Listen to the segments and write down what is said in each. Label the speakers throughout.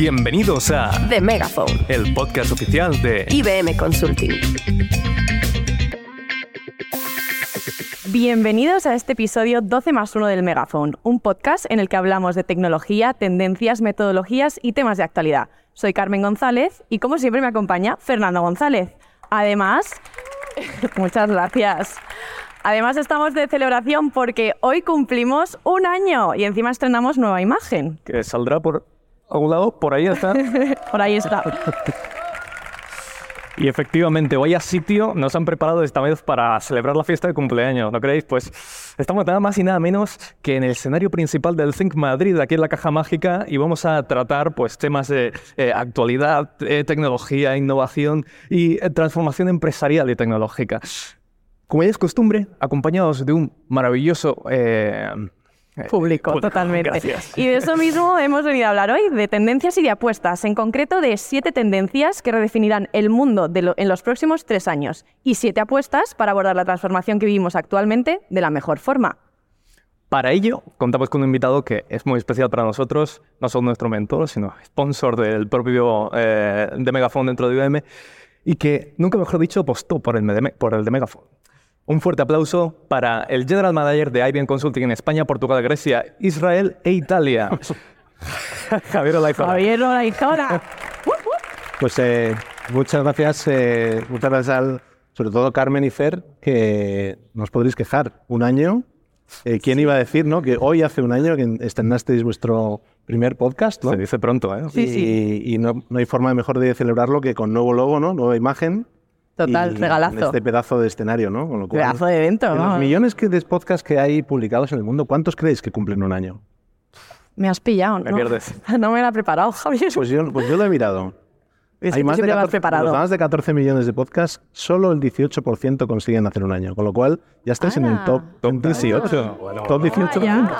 Speaker 1: Bienvenidos a
Speaker 2: The Megaphone,
Speaker 1: el podcast oficial de
Speaker 2: IBM Consulting.
Speaker 3: Bienvenidos a este episodio 12 más 1 del Megaphone, un podcast en el que hablamos de tecnología, tendencias, metodologías y temas de actualidad. Soy Carmen González y como siempre me acompaña Fernando González. Además, muchas gracias. Además estamos de celebración porque hoy cumplimos un año y encima estrenamos nueva imagen.
Speaker 1: que saldrá por algún lado, por ahí está.
Speaker 3: Por ahí está.
Speaker 1: Y efectivamente, vaya sitio nos han preparado esta vez para celebrar la fiesta de cumpleaños, ¿no creéis? Pues estamos nada más y nada menos que en el escenario principal del Think Madrid, aquí en la Caja Mágica, y vamos a tratar pues temas de eh, actualidad, eh, tecnología, innovación y eh, transformación empresarial y tecnológica. Como ya es costumbre, acompañados de un maravilloso...
Speaker 3: Público,
Speaker 1: público.
Speaker 3: totalmente.
Speaker 1: Gracias.
Speaker 3: Y de eso mismo hemos venido a hablar hoy, de tendencias y de apuestas, en concreto de siete tendencias que redefinirán el mundo de lo- en los próximos tres años y siete apuestas para abordar la transformación que vivimos actualmente de la mejor forma.
Speaker 1: Para ello, contamos con un invitado que es muy especial para nosotros, no solo nuestro mentor, sino sponsor del propio eh, de Megafon dentro de IBM, y que, nunca mejor dicho, apostó por el, de, por el de Megafon. Un fuerte aplauso para el General Manager de IBM Consulting en España, Portugal, Grecia, Israel e Italia. Javier Olaizola.
Speaker 3: Javier Olaizora.
Speaker 4: Pues eh, muchas gracias, eh, muchas gracias al, sobre todo Carmen y Fer, que nos podréis quejar. Un año, eh, ¿quién iba a decir, no? Que hoy hace un año que estrenasteis vuestro primer podcast, ¿no?
Speaker 1: Se dice pronto, ¿eh?
Speaker 3: Sí,
Speaker 4: y
Speaker 3: sí.
Speaker 4: y no, no hay forma mejor de celebrarlo que con nuevo logo, ¿no? Nueva imagen.
Speaker 3: Total,
Speaker 4: y
Speaker 3: regalazo.
Speaker 4: en Este pedazo de escenario, ¿no? Con lo cual,
Speaker 3: Pedazo de evento,
Speaker 4: los
Speaker 3: vamos.
Speaker 4: millones que de podcasts que hay publicados en el mundo, ¿cuántos creéis que cumplen un año?
Speaker 3: Me has pillado,
Speaker 1: Me
Speaker 3: ¿no?
Speaker 1: pierdes.
Speaker 3: No me la he preparado, Javier.
Speaker 4: Pues yo, pues yo lo he mirado.
Speaker 3: Es
Speaker 4: Hay más de,
Speaker 3: siempre me has
Speaker 4: 14,
Speaker 3: preparado.
Speaker 4: los más de 14 millones de podcasts, solo el 18% consiguen hacer un año. Con lo cual, ya estáis en el top,
Speaker 1: Top
Speaker 4: 18.
Speaker 1: Bueno,
Speaker 4: top 18.
Speaker 3: Vaya.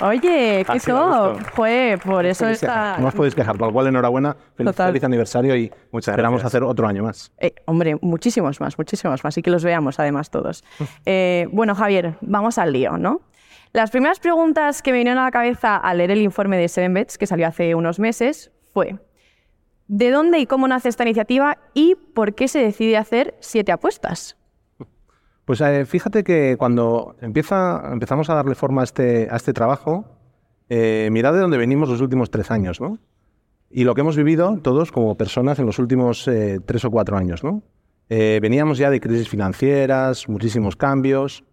Speaker 3: Oye, qué top. Joder, por eso está...
Speaker 4: No os podéis quejar. Por lo cual, enhorabuena. Feliz,
Speaker 3: Total.
Speaker 4: feliz aniversario y
Speaker 1: Muchas
Speaker 4: esperamos
Speaker 1: gracias.
Speaker 4: hacer otro año más.
Speaker 3: Eh, hombre, muchísimos más, muchísimos más. Y que los veamos además todos. Eh, bueno, Javier, vamos al lío, ¿no? Las primeras preguntas que me vinieron a la cabeza al leer el informe de Seven Bets, que salió hace unos meses, fue ¿de dónde y cómo nace esta iniciativa y por qué se decide hacer siete apuestas?
Speaker 4: Pues eh, fíjate que cuando empieza, empezamos a darle forma a este, a este trabajo, eh, mirad de dónde venimos los últimos tres años, ¿no? Y lo que hemos vivido todos como personas en los últimos eh, tres o cuatro años, ¿no? Eh, veníamos ya de crisis financieras, muchísimos cambios,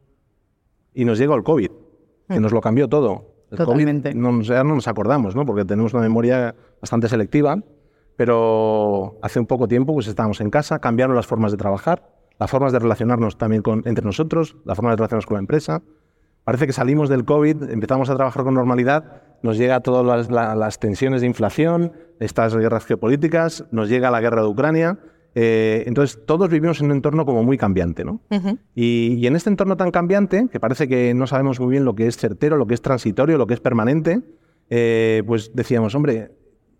Speaker 4: y nos llegó el COVID, que nos lo cambió todo. El
Speaker 3: Totalmente.
Speaker 4: COVID no, ya no nos acordamos, ¿no? Porque tenemos una memoria bastante selectiva, pero hace un poco tiempo pues estábamos en casa, cambiaron las formas de trabajar, las formas de relacionarnos también con, entre nosotros, las formas de relacionarnos con la empresa. Parece que salimos del COVID, empezamos a trabajar con normalidad, nos llega todas las, la- las tensiones de inflación, estas guerras geopolíticas, nos llega la guerra de Ucrania. eh, entonces, todos vivimos en un entorno como muy cambiante, ¿no? y, y en este entorno tan cambiante, que parece que no sabemos muy bien lo que es certero, lo que es transitorio, lo que es permanente, eh, pues decíamos, hombre,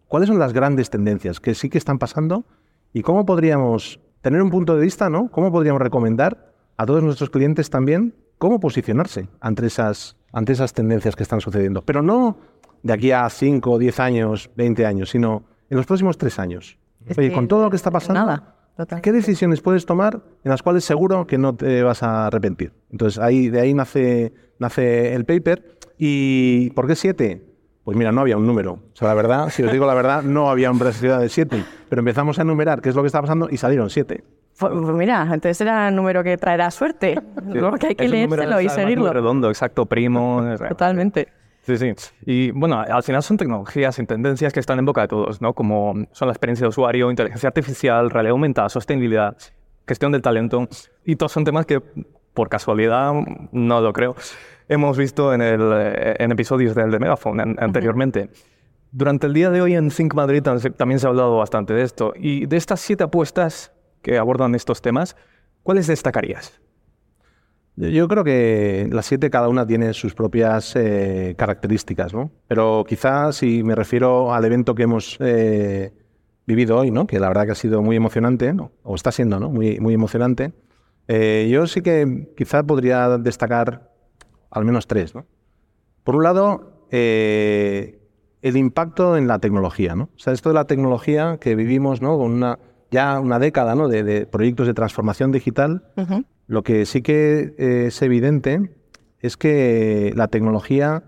Speaker 4: ¿cuáles son las grandes tendencias que sí que están pasando? ¿Y cómo podríamos tener un punto de vista, ¿no? ¿Cómo podríamos recomendar a todos nuestros clientes también cómo posicionarse ante esas, ante esas tendencias que están sucediendo? Pero no de aquí a 5, 10 años, 20 años, sino en los próximos 3 años.
Speaker 3: Es
Speaker 4: Oye, con todo lo que está pasando,
Speaker 3: nada.
Speaker 4: ¿qué decisiones puedes tomar en las cuales seguro que no te vas a arrepentir? Entonces, ahí, de ahí nace, nace el paper. ¿Y por qué 7? Pues mira, no había un número. O sea, la verdad, si os digo la verdad, no había una necesidad de 7. Pero empezamos a enumerar qué es lo que está pasando y salieron 7.
Speaker 3: Pues, pues mira, entonces era el número que traerá suerte. Que hay que
Speaker 1: Es
Speaker 3: leérselo y seguirlo.
Speaker 1: redondo, exacto, primo.
Speaker 3: Totalmente.
Speaker 1: Sí, sí. Y bueno, al final son tecnologías y tendencias que están en boca de todos, ¿no? Como son la experiencia de usuario, inteligencia artificial, realidad aumentada, sostenibilidad, gestión del talento. Y todos son temas que, por casualidad, no lo creo, hemos visto en, el, eh, en episodios del de Megaphone an- anteriormente. Durante el día de hoy en Think Madrid tam- también se ha hablado bastante de esto. Y de estas siete apuestas que abordan estos temas, ¿cuáles destacarías?
Speaker 4: Yo- creo que las siete cada una tiene sus propias eh, características, ¿no? Pero quizás si me refiero al evento que hemos eh, vivido hoy, ¿no? Que la verdad que ha sido muy emocionante. O está siendo, ¿no? Muy, muy emocionante. Eh, yo sí que quizá podría destacar al menos tres, ¿no? Por un lado, eh, el impacto en la tecnología, ¿no? O sea, esto de la tecnología que vivimos, ¿no? Con una, ya una década, ¿no? De, de proyectos de transformación digital, lo que sí que eh, es evidente es que la tecnología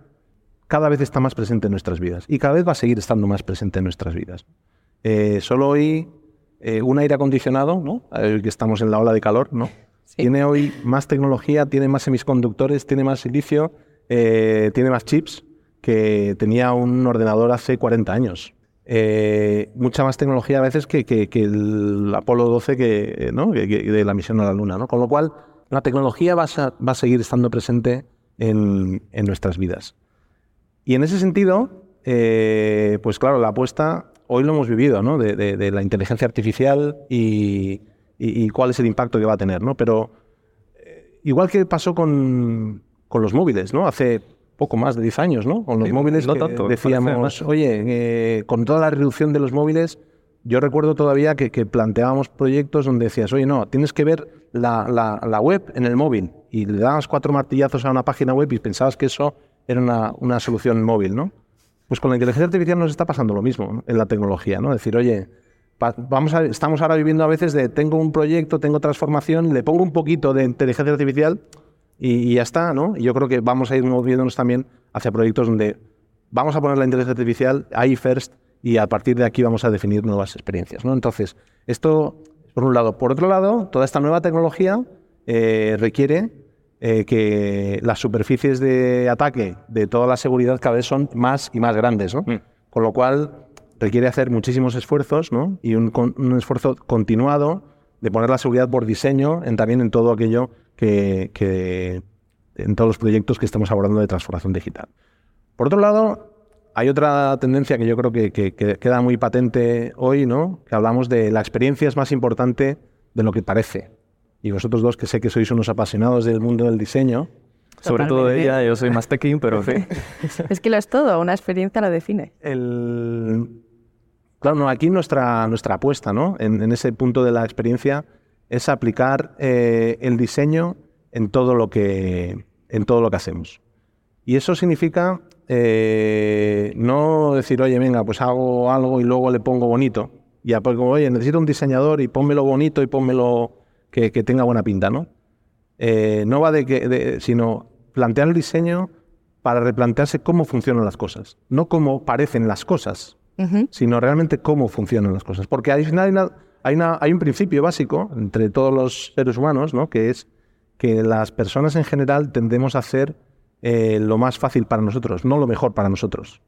Speaker 4: cada vez está más presente en nuestras vidas y cada vez va a seguir estando más presente en nuestras vidas. Eh, solo hoy eh, un aire acondicionado, ¿no? Que estamos en la ola de calor, ¿no?
Speaker 3: Sí.
Speaker 4: Tiene hoy más tecnología, tiene más semiconductores, tiene más silicio, tiene más chips que tenía un ordenador hace 40 años. Eh, mucha más tecnología a veces que, que- el Apolo 12 que, eh, ¿no? de la misión a la Luna. ¿no? Con lo cual, la tecnología va a, va a seguir estando presente en, en nuestras vidas. Y en ese sentido, eh, pues claro, la apuesta, hoy lo hemos vivido, ¿no? De, de- la inteligencia artificial y, y- cuál es el impacto que va a tener, ¿no? Pero igual que pasó con, con los móviles, ¿no? Hace poco más de 10 años, ¿no? Con los
Speaker 1: Sí,
Speaker 4: móviles
Speaker 1: no
Speaker 4: que
Speaker 1: tanto,
Speaker 4: decíamos, oye, eh, con toda la reducción de los móviles, yo recuerdo todavía que, que planteábamos proyectos donde decías, oye, no, tienes que ver la, la- la web en el móvil. Y le dabas cuatro martillazos a una página web y pensabas que eso era una, una solución móvil, ¿no? Pues con la inteligencia artificial nos está pasando lo mismo ¿no? en la tecnología, ¿no? Decir, oye, vamos a, estamos ahora viviendo a veces de tengo un proyecto, tengo transformación, le pongo un poquito de inteligencia artificial y, y ya está, ¿no? Y yo creo que vamos a ir moviéndonos también hacia proyectos donde vamos a poner la inteligencia artificial ahí first y a partir de aquí vamos a definir nuevas experiencias, ¿no? Entonces, esto por un lado. Por otro lado, toda esta nueva tecnología eh, requiere eh, que las superficies de ataque de toda la seguridad cada vez son más y más grandes, ¿no?
Speaker 1: Mm.
Speaker 4: Con lo cual requiere hacer muchísimos esfuerzos, ¿no? Y un, un esfuerzo continuado de poner la seguridad por diseño en, también en todo aquello que, que- en todos los proyectos que estamos abordando de transformación digital. Por otro lado, hay otra tendencia que yo creo que, que- que queda muy patente hoy, ¿no? Que hablamos de la experiencia es más importante de lo que parece. Y vosotros dos, que sé que sois unos apasionados del mundo del diseño,
Speaker 1: Sobre todo ella, yo soy más tequín, pero sí.
Speaker 3: Es que lo es todo, una experiencia lo define.
Speaker 4: el... Claro, no, aquí nuestra, nuestra apuesta, ¿no? En, ese punto de la experiencia es aplicar eh, el diseño en todo lo que, en todo lo que hacemos. Y eso significa eh, no decir, oye, venga, pues hago algo y luego le pongo bonito. Ya, pues como, oye, necesito un diseñador y pónmelo bonito y pónmelo que, que tenga buena pinta, ¿no? Eh, no va de que, de- sino plantear el diseño para replantearse cómo funcionan las cosas, no cómo parecen las cosas, Sino realmente cómo funcionan las cosas. Porque al final hay un principio básico entre todos los seres humanos, ¿no? que es que las personas en general tendemos a hacer eh, lo más fácil para nosotros, no lo mejor para nosotros.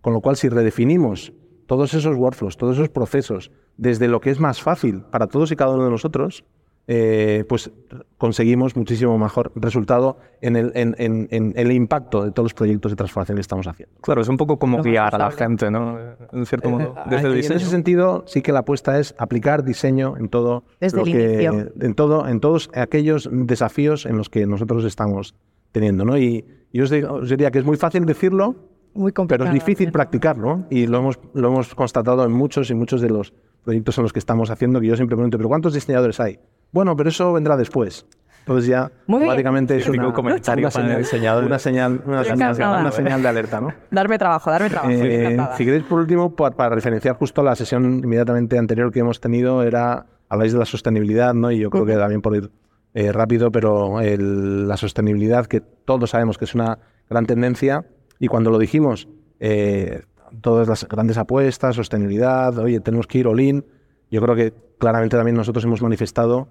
Speaker 4: Con lo cual, si redefinimos todos esos workflows, todos esos procesos, desde lo que es más fácil para todos y cada uno de nosotros, eh, pues conseguimos muchísimo mejor resultado en el, en- en- en el impacto de todos los proyectos de transformación que estamos haciendo.
Speaker 1: Claro, es un poco como guiar a la gente, ¿no? En cierto modo,
Speaker 4: Eh,
Speaker 1: desde el diseño.
Speaker 4: En ese sentido, sí que la apuesta es aplicar diseño en todo
Speaker 3: Desde
Speaker 4: lo
Speaker 3: el
Speaker 4: que-
Speaker 3: inicio.
Speaker 4: en todo, en todos aquellos desafíos en los que nosotros estamos teniendo, ¿no? Y yo os, digo- os diría que es muy fácil decirlo,
Speaker 3: Muy
Speaker 4: pero es difícil practicarlo y lo hemos, lo hemos constatado en muchos y muchos de los proyectos en los que estamos haciendo, que yo siempre pregunto, ¿pero cuántos diseñadores hay? Bueno, pero eso vendrá después. Entonces ya
Speaker 3: Muy bien.
Speaker 4: automáticamente es una,
Speaker 1: comentario
Speaker 4: una señal, una señal, una señal-
Speaker 3: encantada.
Speaker 4: una señal de alerta, ¿no?
Speaker 3: Darme trabajo, darme trabajo.
Speaker 4: Eh, si queréis, por último, pa- para, referenciar justo la sesión inmediatamente anterior que hemos tenido, era habláis de la sostenibilidad, ¿no? Y yo creo que también por ir eh, rápido, pero el- la sostenibilidad, que todos sabemos que es una gran tendencia, y cuando lo dijimos, eh, todas las grandes apuestas, sostenibilidad, oye, tenemos que ir all in, yo creo que claramente también nosotros hemos manifestado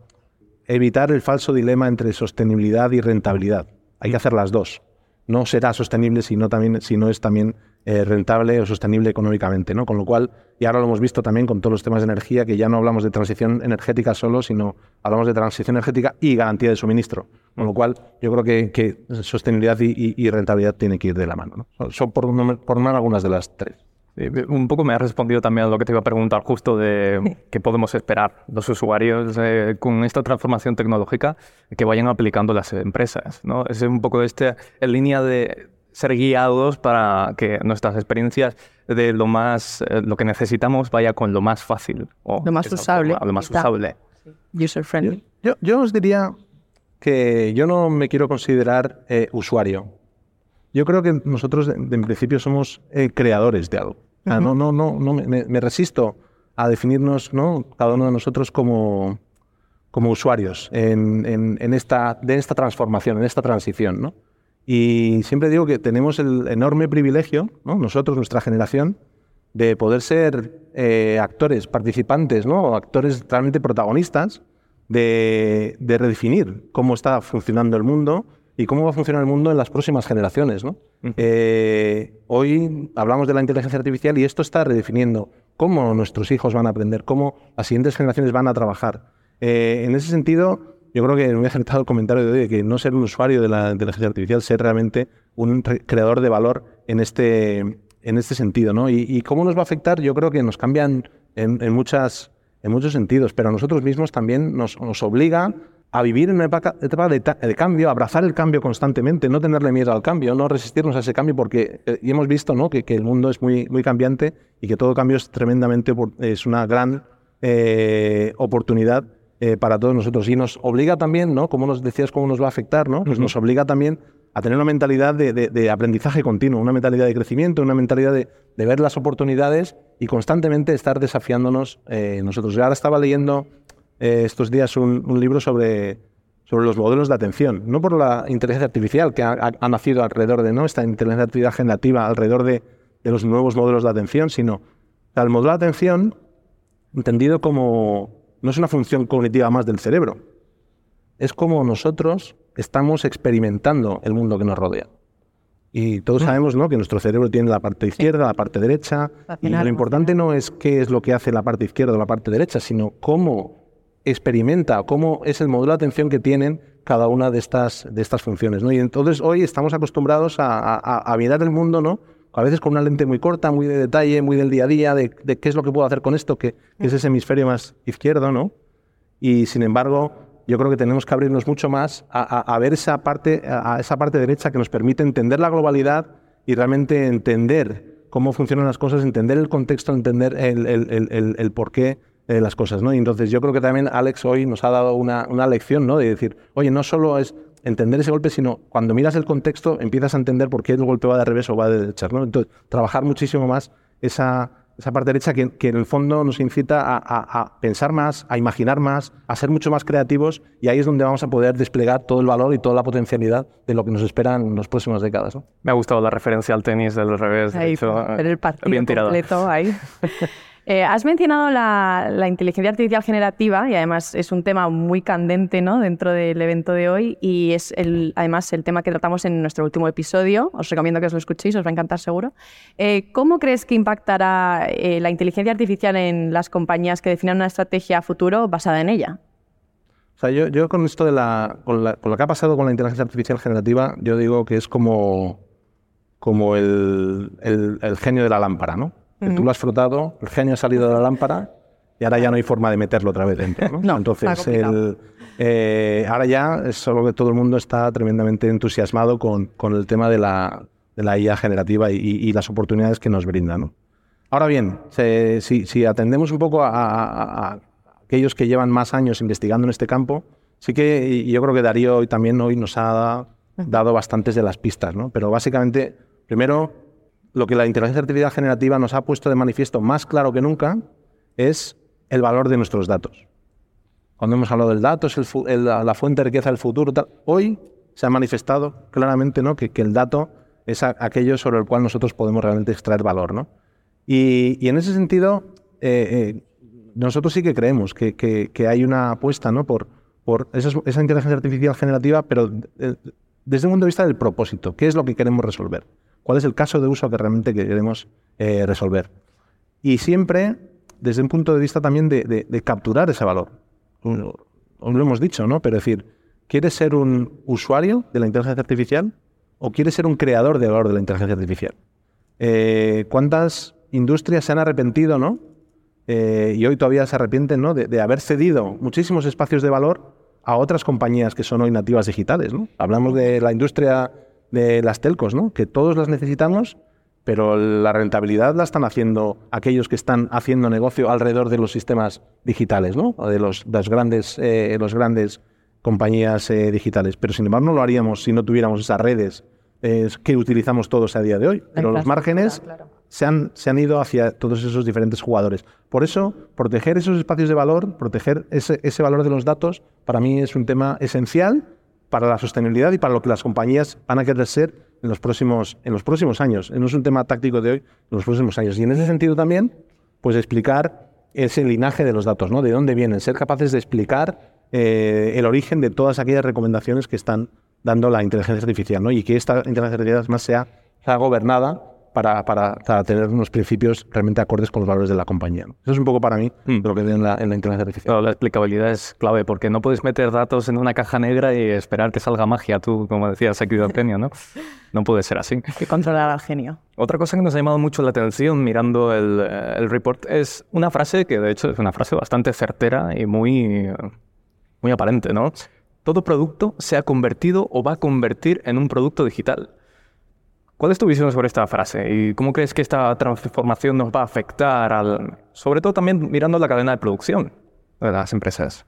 Speaker 4: evitar el falso dilema entre sostenibilidad y rentabilidad. Hay que hacer las dos. No será sostenible si no, también, si no es también eh, rentable o sostenible económicamente. ¿no? Con lo cual, y ahora lo hemos visto también con todos los temas de energía, que ya no hablamos de transición energética solo, sino hablamos de transición energética y garantía de suministro. Con lo cual, yo creo que, sostenibilidad y, rentabilidad tienen que ir de la mano. ¿no? Son- por, por algunas de las tres.
Speaker 1: Sí, un poco me ha respondido también a lo que te iba a preguntar justo de qué podemos esperar los usuarios eh, con esta transformación tecnológica que vayan aplicando las empresas, ¿no? Es un poco este, en línea de ser guiados para que nuestras experiencias de lo más, eh, lo que necesitamos vaya con lo más fácil. o
Speaker 3: Lo más usable,
Speaker 1: forma, lo más usable.
Speaker 3: User friendly.
Speaker 4: Yo, yo os diría que yo no me quiero considerar eh, usuario. yo creo que nosotros, en principio, somos eh, creadores de algo. No, no, no, no me, resisto a definirnos, ¿no? cada uno de nosotros, como, como usuarios en, en, esta, de esta transformación, en esta transición. ¿no? Y siempre digo que tenemos el enorme privilegio, ¿no? nosotros, nuestra generación, de poder ser eh, actores, participantes, ¿no? actores realmente protagonistas de, de, redefinir cómo está funcionando el mundo y cómo va a funcionar el mundo en las próximas generaciones. ¿no? Eh, hoy hablamos de la inteligencia artificial y esto está redefiniendo cómo nuestros hijos van a aprender, cómo las siguientes generaciones van a trabajar. Eh, en ese sentido, yo creo que me he acertado el comentario de hoy de que no ser un usuario de la inteligencia artificial, ser realmente un creador de valor en este, en este sentido, ¿no? Y, cómo nos va a afectar, yo creo que nos cambian en, muchas, en muchos sentidos, pero a nosotros mismos también nos, nos obliga a vivir en una etapa, de, cambio, abrazar el cambio constantemente, no tenerle miedo al cambio, no resistirnos a ese cambio, porque eh, y hemos visto ¿no? que, el mundo es muy, muy cambiante y que todo cambio es tremendamente, es una gran eh, oportunidad eh, para todos nosotros. Y nos obliga también, ¿no? como nos decías, cómo nos va a afectar, ¿no? Pues nos obliga también a tener una mentalidad de, aprendizaje continuo, una mentalidad de crecimiento, una mentalidad de, ver las oportunidades y constantemente estar desafiándonos eh, nosotros. Yo ahora estaba leyendo eh, estos días un, libro sobre, sobre los modelos de atención, no por la inteligencia artificial que ha, nacido alrededor de ¿no? esta inteligencia artificial generativa, alrededor de, los nuevos modelos de atención, sino el modelo de atención entendido como no es una función cognitiva más del cerebro, es como nosotros estamos experimentando el mundo que nos rodea. Y todos sabemos ¿no? que nuestro cerebro tiene la parte izquierda, la parte derecha. Y lo importante no es qué es lo que hace la parte izquierda o la parte derecha, sino cómo experimenta, cómo es el modelo de atención que tienen cada una de estas, de estas funciones. ¿no? Y entonces hoy estamos acostumbrados a, mirar el mundo, ¿no? a veces con una lente muy corta, muy de detalle, muy del día a día, de, qué es lo que puedo hacer con esto, que, que es ese hemisferio más izquierdo, ¿no? Y sin embargo, yo creo que tenemos que abrirnos mucho más a, ver esa parte, a esa parte derecha que nos permite entender la globalidad y realmente entender cómo funcionan las cosas, entender el contexto, entender el, porqué de las cosas. ¿no? Y entonces yo creo que también Alex hoy nos ha dado una, lección ¿no? de decir, oye, no solo es entender ese golpe, sino cuando miras el contexto empiezas a entender por qué el golpe va de revés o va de derecha. ¿no? Entonces, trabajar muchísimo más esa, esa parte derecha que, en el fondo nos incita a, pensar más, a imaginar más, a ser mucho más creativos y ahí es donde vamos a poder desplegar todo el valor y toda la potencialidad de lo que nos espera en las próximas décadas.
Speaker 1: Me ha gustado la referencia al tenis del revés.
Speaker 3: Ahí, el partido bien tirado. completo ahí. Eh, has mencionado la, inteligencia artificial generativa y además es un tema muy candente ¿no? dentro del evento de hoy y es además el tema que tratamos en nuestro último episodio. Os recomiendo que os lo escuchéis, os va a encantar seguro. Eh, ¿Cómo crees que impactará eh, la inteligencia artificial en las compañías que definan una estrategia futuro basada en ella?
Speaker 4: O sea, yo, con esto de la con, lo que ha pasado con la inteligencia artificial generativa, yo digo que es como, como el, el genio de la lámpara, ¿no? Tú lo has frotado, el genio ha salido de la lámpara y ahora ya no hay forma de meterlo otra vez dentro. ¿no? Entonces, eh, ahora ya es solo que todo el mundo está tremendamente entusiasmado con, con el tema de la, de la IA generativa y, las oportunidades que nos brinda. ¿no? Ahora bien, si, si, atendemos un poco a, aquellos que llevan más años investigando en este campo, sí que yo creo que Darío hoy también hoy nos ha dado bastantes de las pistas, ¿no? Pero básicamente, primero, lo que la inteligencia artificial generativa nos ha puesto de manifiesto más claro que nunca es el valor de nuestros datos. Cuando hemos hablado del dato, es la fuente de riqueza del futuro. Hoy se ha manifestado claramente ¿no? que, el dato es aquello sobre el cual nosotros podemos realmente extraer valor. ¿no? Y, en ese sentido, eh, eh, nosotros sí que creemos que, hay una apuesta ¿no? por, por esa, esa, inteligencia artificial generativa, pero eh, desde un punto de vista del propósito. ¿Qué es lo que queremos resolver? Cuál es el caso de uso que realmente queremos eh, resolver. Y siempre desde un punto de vista también de, capturar ese valor. Lo, lo hemos dicho, ¿no? Pero decir, ¿quieres ser un usuario de la inteligencia artificial o quieres ser un creador de valor de la inteligencia artificial? Eh, ¿Cuántas industrias se han arrepentido, ¿no? Eh, y hoy todavía se arrepienten, ¿no? De, haber cedido muchísimos espacios de valor a otras compañías que son hoy nativas digitales, ¿no? Hablamos de la industria de las telcos, ¿no? que todos las necesitamos, pero la rentabilidad la están haciendo aquellos que están haciendo negocio alrededor de los sistemas digitales, ¿no? de los, las grandes, eh, los grandes compañías eh, digitales. Pero sin embargo no lo haríamos si no tuviéramos esas redes es que utilizamos todos a día de hoy. Pero los márgenes se, han, se han ido hacia todos esos diferentes jugadores. Por eso, proteger esos espacios de valor, proteger ese, ese valor de los datos, para mí es un tema esencial para la sostenibilidad y para lo que las compañías van a querer ser en los próximos, en los próximos años. No es un tema táctico de hoy, en los próximos años. Y en ese sentido también, pues explicar ese linaje de los datos, ¿no? De dónde vienen, ser capaces de explicar eh, el origen de todas aquellas recomendaciones que están dando la inteligencia artificial, ¿no? Y que esta inteligencia artificial más sea, sea gobernada para, para, tener unos principios realmente acordes con los valores de la compañía. Eso es un poco para mí hmm. lo que veo en la, en la inteligencia artificial.
Speaker 1: la explicabilidad es clave porque no puedes meter datos en una caja negra y esperar que salga magia, tú, como decías, aquí genio, ¿no? No puede ser así.
Speaker 3: Hay que controlar al genio.
Speaker 1: Otra cosa que nos ha llamado mucho la atención mirando el, eh, el report es una frase que de hecho es una frase bastante certera y muy, muy aparente, ¿no? Todo producto se ha convertido o va a convertir en un producto digital. ¿Cuál es tu visión sobre esta frase y cómo crees que esta transformación nos va a afectar, al, sobre todo también mirando la cadena de producción de las empresas?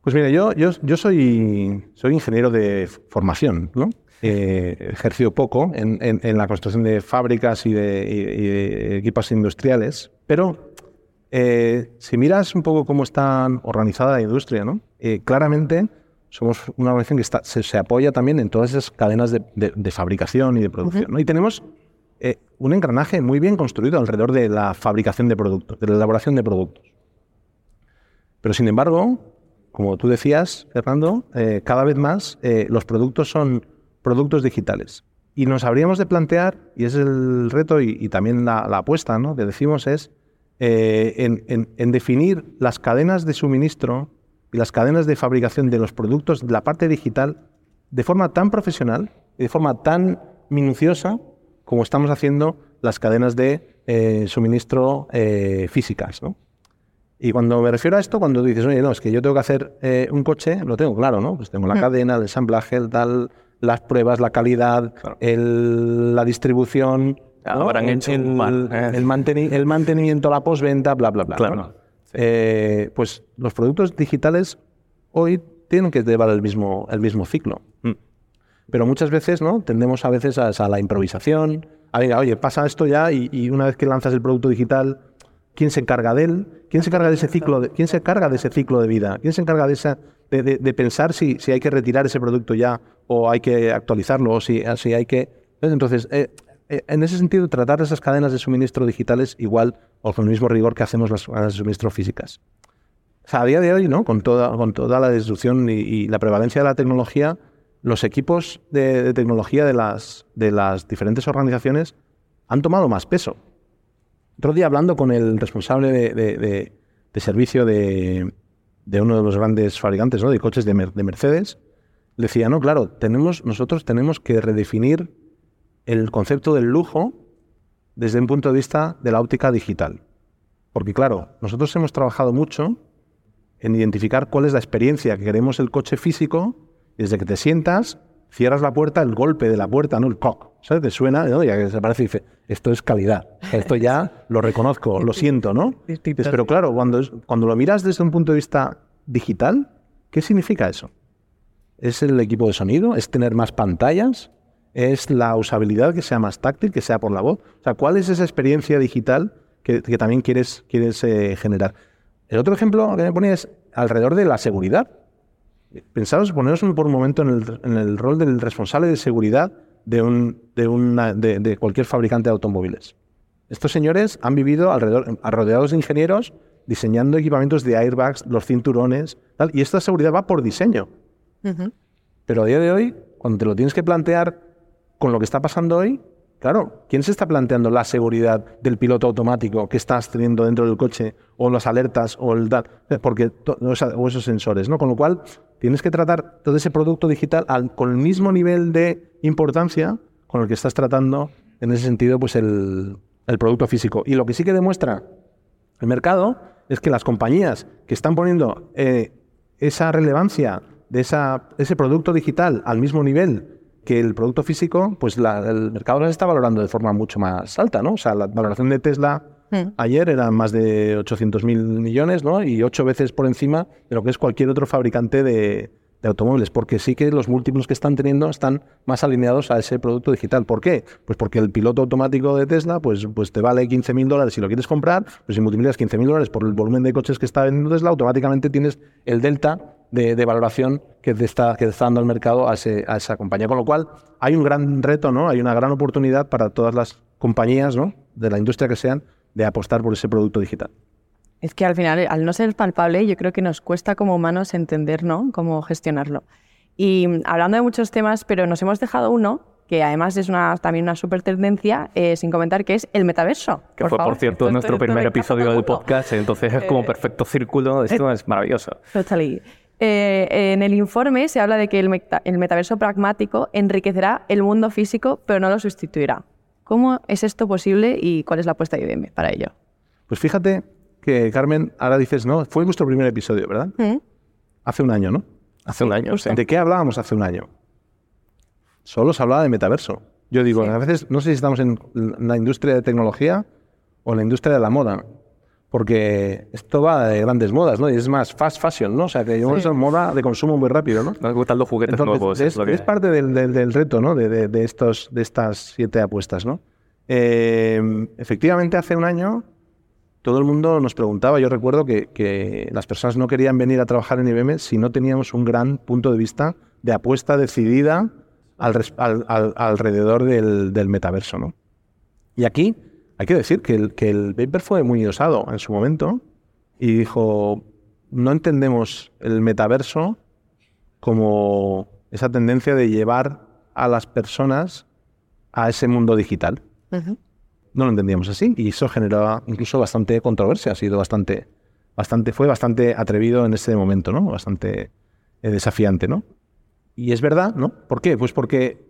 Speaker 4: Pues mira, yo, yo, yo soy, soy ingeniero de formación, ¿no? Eh, ejercido poco en, en, la construcción de fábricas y de, equipos industriales, pero eh, si miras un poco cómo está organizada la industria, ¿no? Eh, claramente somos una organización que se, apoya también en todas esas cadenas de, fabricación y de producción. Y tenemos eh, un engranaje muy bien construido alrededor de la fabricación de productos, de la elaboración de productos. Pero sin embargo, como tú decías, Fernando, eh, cada vez más eh, los productos son productos digitales. Y nos habríamos de plantear, y es el reto y, también la, apuesta ¿no? que decimos, es en definir las cadenas de suministro y las cadenas de fabricación de los productos la parte digital de forma tan profesional y de forma tan minuciosa como estamos haciendo las cadenas de eh, suministro eh, físicas. Y cuando me refiero a esto, cuando dices, oye, no, es que yo tengo que hacer eh, un coche, lo tengo claro, ¿no? Pues tengo la hmm. cadena, el ensamblaje, el tal, las pruebas, la calidad, la distribución, el, mantenimiento, la postventa, bla, bla, bla. Claro. Eh, pues los productos digitales hoy tienen que llevar el mismo, el mismo ciclo. Mm. Pero muchas veces, ¿no? Tendemos a veces a, la improvisación, a ver, oye, pasa esto ya y, una vez que lanzas el producto digital, ¿quién se encarga de él? ¿Quién se encarga de ese ciclo de, ¿quién se encarga de, ese ciclo de vida? ¿Quién se encarga de, esa, de, pensar si, si, hay que retirar ese producto ya o hay que actualizarlo o si, si hay que... Entonces, eh, en ese sentido, tratar esas cadenas de suministro digitales igual o con el mismo rigor que hacemos las cadenas de suministro físicas. O sea, a día de hoy, ¿no? con, toda, con toda la disrupción y, la prevalencia de la tecnología, los equipos de, tecnología de las, de las diferentes organizaciones han tomado más peso. Otro día hablando con el responsable de, servicio de, uno de los grandes fabricantes de coches de, Mercedes, decía, no, claro, tenemos, nosotros tenemos que redefinir el concepto del lujo desde un punto de vista de la óptica digital. Porque claro, nosotros hemos trabajado mucho en identificar cuál es la experiencia que queremos el coche físico, desde que te sientas, cierras la puerta, el golpe de la puerta, ¿no? El cock, ¿sabes? Te suena, ¿no? Ya que se parece y dice, esto es calidad, esto ya lo reconozco, lo siento, ¿no? Pero claro, cuando, cuando lo miras desde un punto de vista digital, ¿qué significa eso? ¿Es el equipo de sonido? ¿Es tener más pantallas? Es la usabilidad que sea más táctil, que sea por la voz. O sea, ¿cuál es esa experiencia digital que, también quieres, quieres eh, generar? El otro ejemplo que me ponía es alrededor de la seguridad. Pensaros, poneros por un momento en el, rol del responsable de seguridad de, un, de, una, de, cualquier fabricante de automóviles. Estos señores han vivido alrededor, rodeados de ingenieros diseñando equipamientos de airbags, los cinturones, tal, y esta seguridad va por diseño. Pero a día de hoy, cuando te lo tienes que plantear con lo que está pasando hoy, claro, ¿quién se está planteando la seguridad del piloto automático que estás teniendo dentro del coche o las alertas o el porque o esos sensores, ¿no? Con lo cual tienes que tratar todo ese producto digital con el mismo nivel de importancia con el que estás tratando en ese sentido pues el, producto físico. Y lo que sí que demuestra el mercado es que las compañías que están poniendo eh, esa relevancia de ese producto digital al mismo nivel que el producto físico, pues el mercado las está valorando de forma mucho más alta, ¿no? O sea, la valoración de Tesla hmm. ayer era más de 800 mil millones, ¿no? Y ocho veces por encima de lo que es cualquier otro fabricante de, de automóviles, porque sí que los múltiplos que están teniendo están más alineados a ese producto digital. ¿Por qué? Pues porque el piloto automático de Tesla pues, pues te vale 15.000 dólares si lo quieres comprar, pues si multiplicas 15.000 dólares por el volumen de coches que está vendiendo Tesla, automáticamente tienes el delta de, de valoración que te, está, que te está dando el mercado a, ese- a esa compañía. Con lo cual, hay un gran reto, ¿no? Hay una gran oportunidad para todas las compañías, ¿no? De la industria que sean, de apostar por ese producto digital.
Speaker 3: Es que al final, al no ser palpable, yo creo que nos cuesta como humanos entender, ¿no? Cómo gestionarlo. Y mm, hablando de muchos temas, pero nos hemos dejado uno, que además es una, también una súper tendencia, eh, sin comentar, que es el metaverso.
Speaker 1: Que fue,
Speaker 3: favor.
Speaker 1: por cierto,
Speaker 3: Esto-
Speaker 1: nuestro
Speaker 3: esto me
Speaker 1: primer
Speaker 3: encanta
Speaker 1: episodio del podcast, entonces es como
Speaker 3: Eh,
Speaker 1: perfecto círculo, esto es maravilloso.
Speaker 3: Totally. Eh, en el informe se habla de que el, meta- el metaverso pragmático enriquecerá el mundo físico, pero no lo sustituirá. ¿Cómo es esto posible y cuál es la apuesta de IBM para ello?
Speaker 4: Pues fíjate que, Carmen, ahora dices, no, fue nuestro primer episodio, ¿verdad?
Speaker 3: ¿Mm?
Speaker 4: Hace un año, ¿no?
Speaker 1: Hace un año, sí.
Speaker 4: ¿De qué hablábamos hace un año? Solo se hablaba de metaverso. Yo digo,
Speaker 3: Sí.
Speaker 4: a veces no sé si estamos en la industria de tecnología o en la industria de la moda, porque esto va de grandes modas, ¿no? Y es más fast fashion, ¿no? O sea, que llevamos
Speaker 3: Sí.
Speaker 4: moda de consumo muy rápido, ¿no?
Speaker 1: Nos gustan los juguetes
Speaker 4: Entonces,
Speaker 1: nuevos.
Speaker 4: es,
Speaker 1: es lo que-
Speaker 4: es parte del, del- del reto, ¿no? De, de- de estos, de estas siete apuestas, ¿no? Eh, efectivamente, hace un año todo el mundo nos preguntaba, yo recuerdo que, que las personas no querían venir a trabajar en IBM si no teníamos un gran punto de vista de apuesta decidida al res- al- al- alrededor del, del metaverso, ¿no? Y aquí hay que decir que el, que el paper fue muy osado en su momento y dijo, no entendemos el metaverso como esa tendencia de llevar a las personas a ese mundo digital. No lo entendíamos así y eso generaba incluso bastante controversia, ha sido bastante, bastante, fue bastante atrevido en ese momento, ¿no? Bastante eh, desafiante, ¿no? Y es verdad, ¿no? ¿Por qué? Pues porque,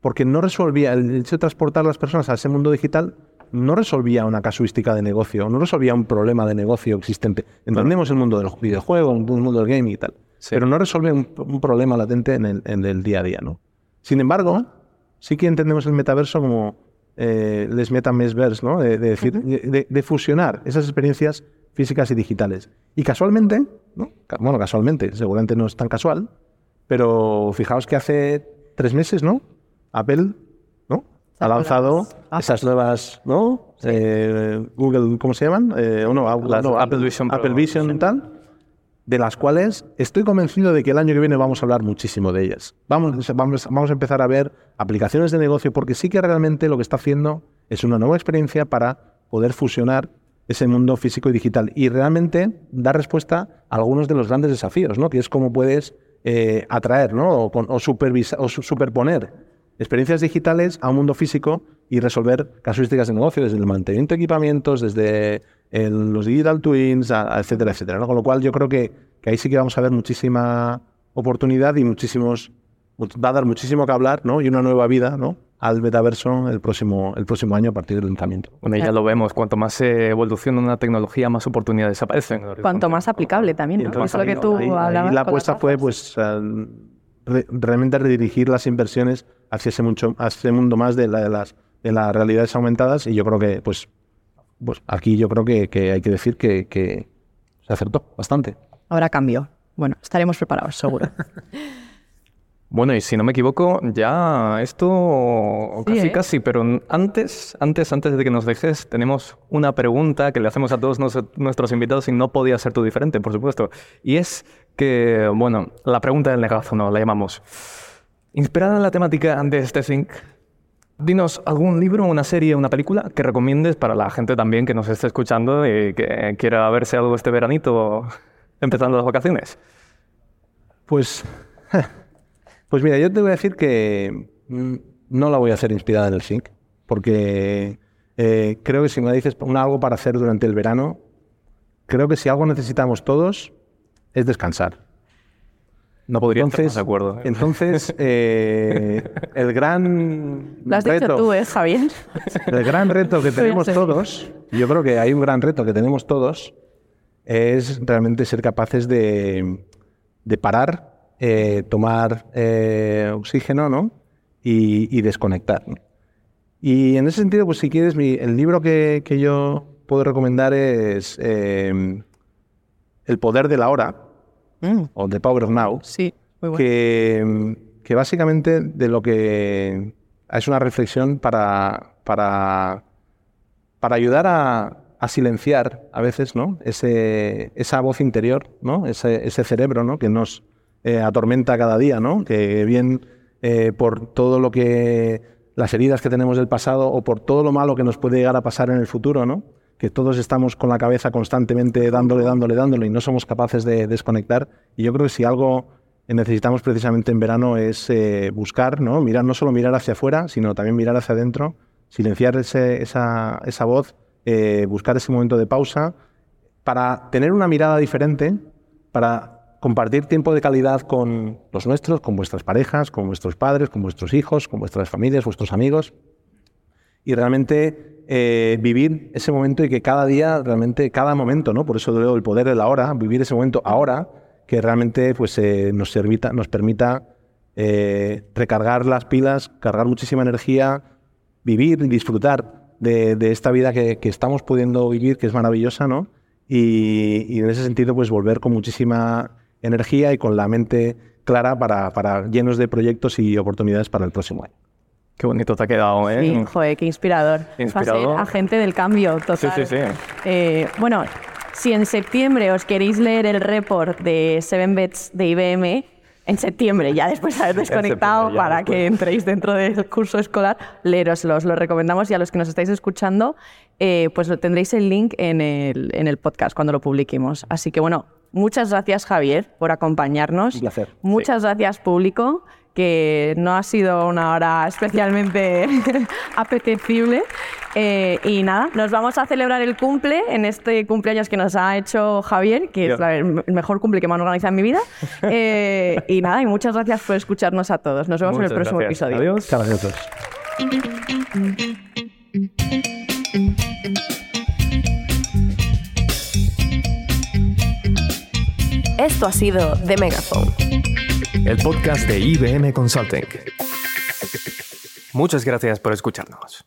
Speaker 4: porque no resolvía, el hecho de transportar a las personas a ese mundo digital no resolvía una casuística de negocio, no resolvía un problema de negocio existente. Entendemos el mundo del videojuego, el mundo del gaming y tal,
Speaker 1: Sí.
Speaker 4: pero no resuelve un, un problema latente en el, en el día a día, ¿no? Sin embargo, sí que entendemos el metaverso como eh, les metaverse, ¿no? De, de decir, de, de fusionar esas experiencias físicas y digitales. Y casualmente, ¿no? Bueno, casualmente, seguramente no es tan casual, pero fijaos que hace tres meses, ¿no? Apple, ¿no? Ha lanzado esas nuevas, ¿no? Eh, Google, ¿cómo se llaman? Eh, o no,
Speaker 1: Apple Vision
Speaker 4: Apple Vision y tal, de las cuales estoy convencido de que el año que viene vamos a hablar muchísimo de ellas. Vamos, vamos, vamos a empezar a ver aplicaciones de negocio porque sí que realmente lo que está haciendo es una nueva experiencia para poder fusionar ese mundo físico y digital y realmente dar respuesta a algunos de los grandes desafíos, ¿no? Que es cómo puedes eh, atraer, ¿no? O, con- o superponer experiencias digitales a un mundo físico y resolver casuísticas de negocio, desde el mantenimiento de equipamientos, desde el- los digital twins, a- a etcétera, etcétera. ¿no? Con lo cual yo creo que, que ahí sí que vamos a ver muchísima oportunidad y muchísimos va a dar muchísimo que hablar, ¿no? Y una nueva vida, ¿no? Al metaverso el próximo, el próximo año a partir del lanzamiento.
Speaker 1: Bueno, y ya lo vemos, cuanto más se evoluciona una tecnología, más oportunidades aparecen.
Speaker 3: Cuanto más aplicable también,
Speaker 4: Y
Speaker 3: ¿no?
Speaker 4: entonces
Speaker 3: Es lo que tú
Speaker 4: ahí- ahí
Speaker 3: hablabas.
Speaker 4: la apuesta fue, pues, al- re- realmente redirigir las inversiones hacia ese, mucho, hacia ese mundo más de, la- de las, de las realidades aumentadas y yo creo que, pues, pues aquí yo creo que, que hay que decir que, que se acertó bastante.
Speaker 3: Ahora cambio. Bueno, estaremos preparados, seguro.
Speaker 1: Bueno, y si no me equivoco, ya esto
Speaker 3: Sí,
Speaker 1: casi
Speaker 3: ¿eh?
Speaker 1: casi, pero antes, antes, antes de que nos dejes, tenemos una pregunta que le hacemos a todos nos- nuestros invitados y no podía ser tú diferente, por supuesto. Y es que, bueno, la pregunta del negazo, la llamamos. Inspirada en la temática de este Think, dinos algún libro, una serie, una película que recomiendes para la gente también que nos esté escuchando y que quiera verse algo este veranito empezando las vacaciones.
Speaker 4: Pues, pues mira, yo te voy a decir que mm, no la voy a hacer inspirada en el Sync, porque eh, creo que si me dices un algo para hacer durante el verano, creo que si algo necesitamos todos es descansar.
Speaker 1: No podría estar
Speaker 4: Entonces,
Speaker 1: más de acuerdo. ¿eh?
Speaker 4: entonces eh, el gran
Speaker 3: Lo has dicho
Speaker 4: reto,
Speaker 3: tú, ¿eh, Javier?
Speaker 4: el gran reto que tenemos todos, yo creo que hay un gran reto que tenemos todos, es realmente ser capaces de, de parar, eh, tomar eh, oxígeno, ¿no? Y, y desconectar. ¿no? Y en ese sentido, pues si quieres, mi- el libro que, que yo puedo recomendar es eh, El poder de la hora,
Speaker 3: Mm,
Speaker 4: o The Power of Now,
Speaker 3: sí. Muy bueno.
Speaker 4: que, que básicamente de lo que es una reflexión para, para, para ayudar a, a silenciar a veces ¿no? Ese, esa voz interior, ¿no? ese, ese cerebro ¿no? que nos eh, atormenta cada día, ¿no? que bien eh, por todo lo que las heridas que tenemos del pasado o por todo lo malo que nos puede llegar a pasar en el futuro, ¿no? que todos estamos con la cabeza constantemente dándole, dándole, dándole y no somos capaces de desconectar. Y yo creo que si algo necesitamos precisamente en verano es eh, buscar, ¿no? Mirar, no solo mirar hacia afuera, sino también mirar hacia adentro, silenciar esa, esa voz buscar ese momento de pausa para tener una mirada diferente, para compartir tiempo de calidad con los nuestros, con vuestras parejas, con vuestros padres, con vuestros hijos, con vuestras familias, vuestros amigos, y realmente eh, vivir ese momento y que cada día, realmente, cada momento, ¿no? Por eso leo el poder de la hora, vivir ese momento ahora, que realmente pues, eh, nos, servita, nos permita recargar las pilas, cargar muchísima energía, vivir y disfrutar de, esta vida que, estamos pudiendo vivir, que es maravillosa, ¿no? Y, en ese sentido, pues volver con muchísima energía y con la mente clara para, para llenos de proyectos y oportunidades para el próximo año.
Speaker 1: Qué bonito te ha quedado, ¿eh?
Speaker 3: Sí, joder, qué inspirador.
Speaker 1: inspirador.
Speaker 3: agente del cambio, total.
Speaker 1: Sí, sí, sí.
Speaker 3: Eh, bueno, si en septiembre os queréis leer el report de Seven Bets de IBM, en septiembre, ya después de haber desconectado para que entréis dentro del curso escolar, leeroslos, lo recomendamos y a los que nos estáis escuchando, eh, pues tendréis el link en el, en el podcast cuando lo publiquemos. Así que bueno, muchas gracias Javier por acompañarnos.
Speaker 4: Un placer.
Speaker 3: Muchas gracias público que no ha sido una hora especialmente apetecible. Eh, y nada, nos vamos a celebrar el cumple en este cumpleaños que nos ha hecho Javier, que es el mejor cumple que me han organizado en mi vida. Eh, y nada, y muchas gracias por escucharnos a todos. Nos vemos en el próximo episodio.
Speaker 1: Adiós.
Speaker 4: Gracias
Speaker 3: Esto ha sido The Megaphone
Speaker 2: el podcast de IBM Consulting.
Speaker 1: Muchas gracias por escucharnos.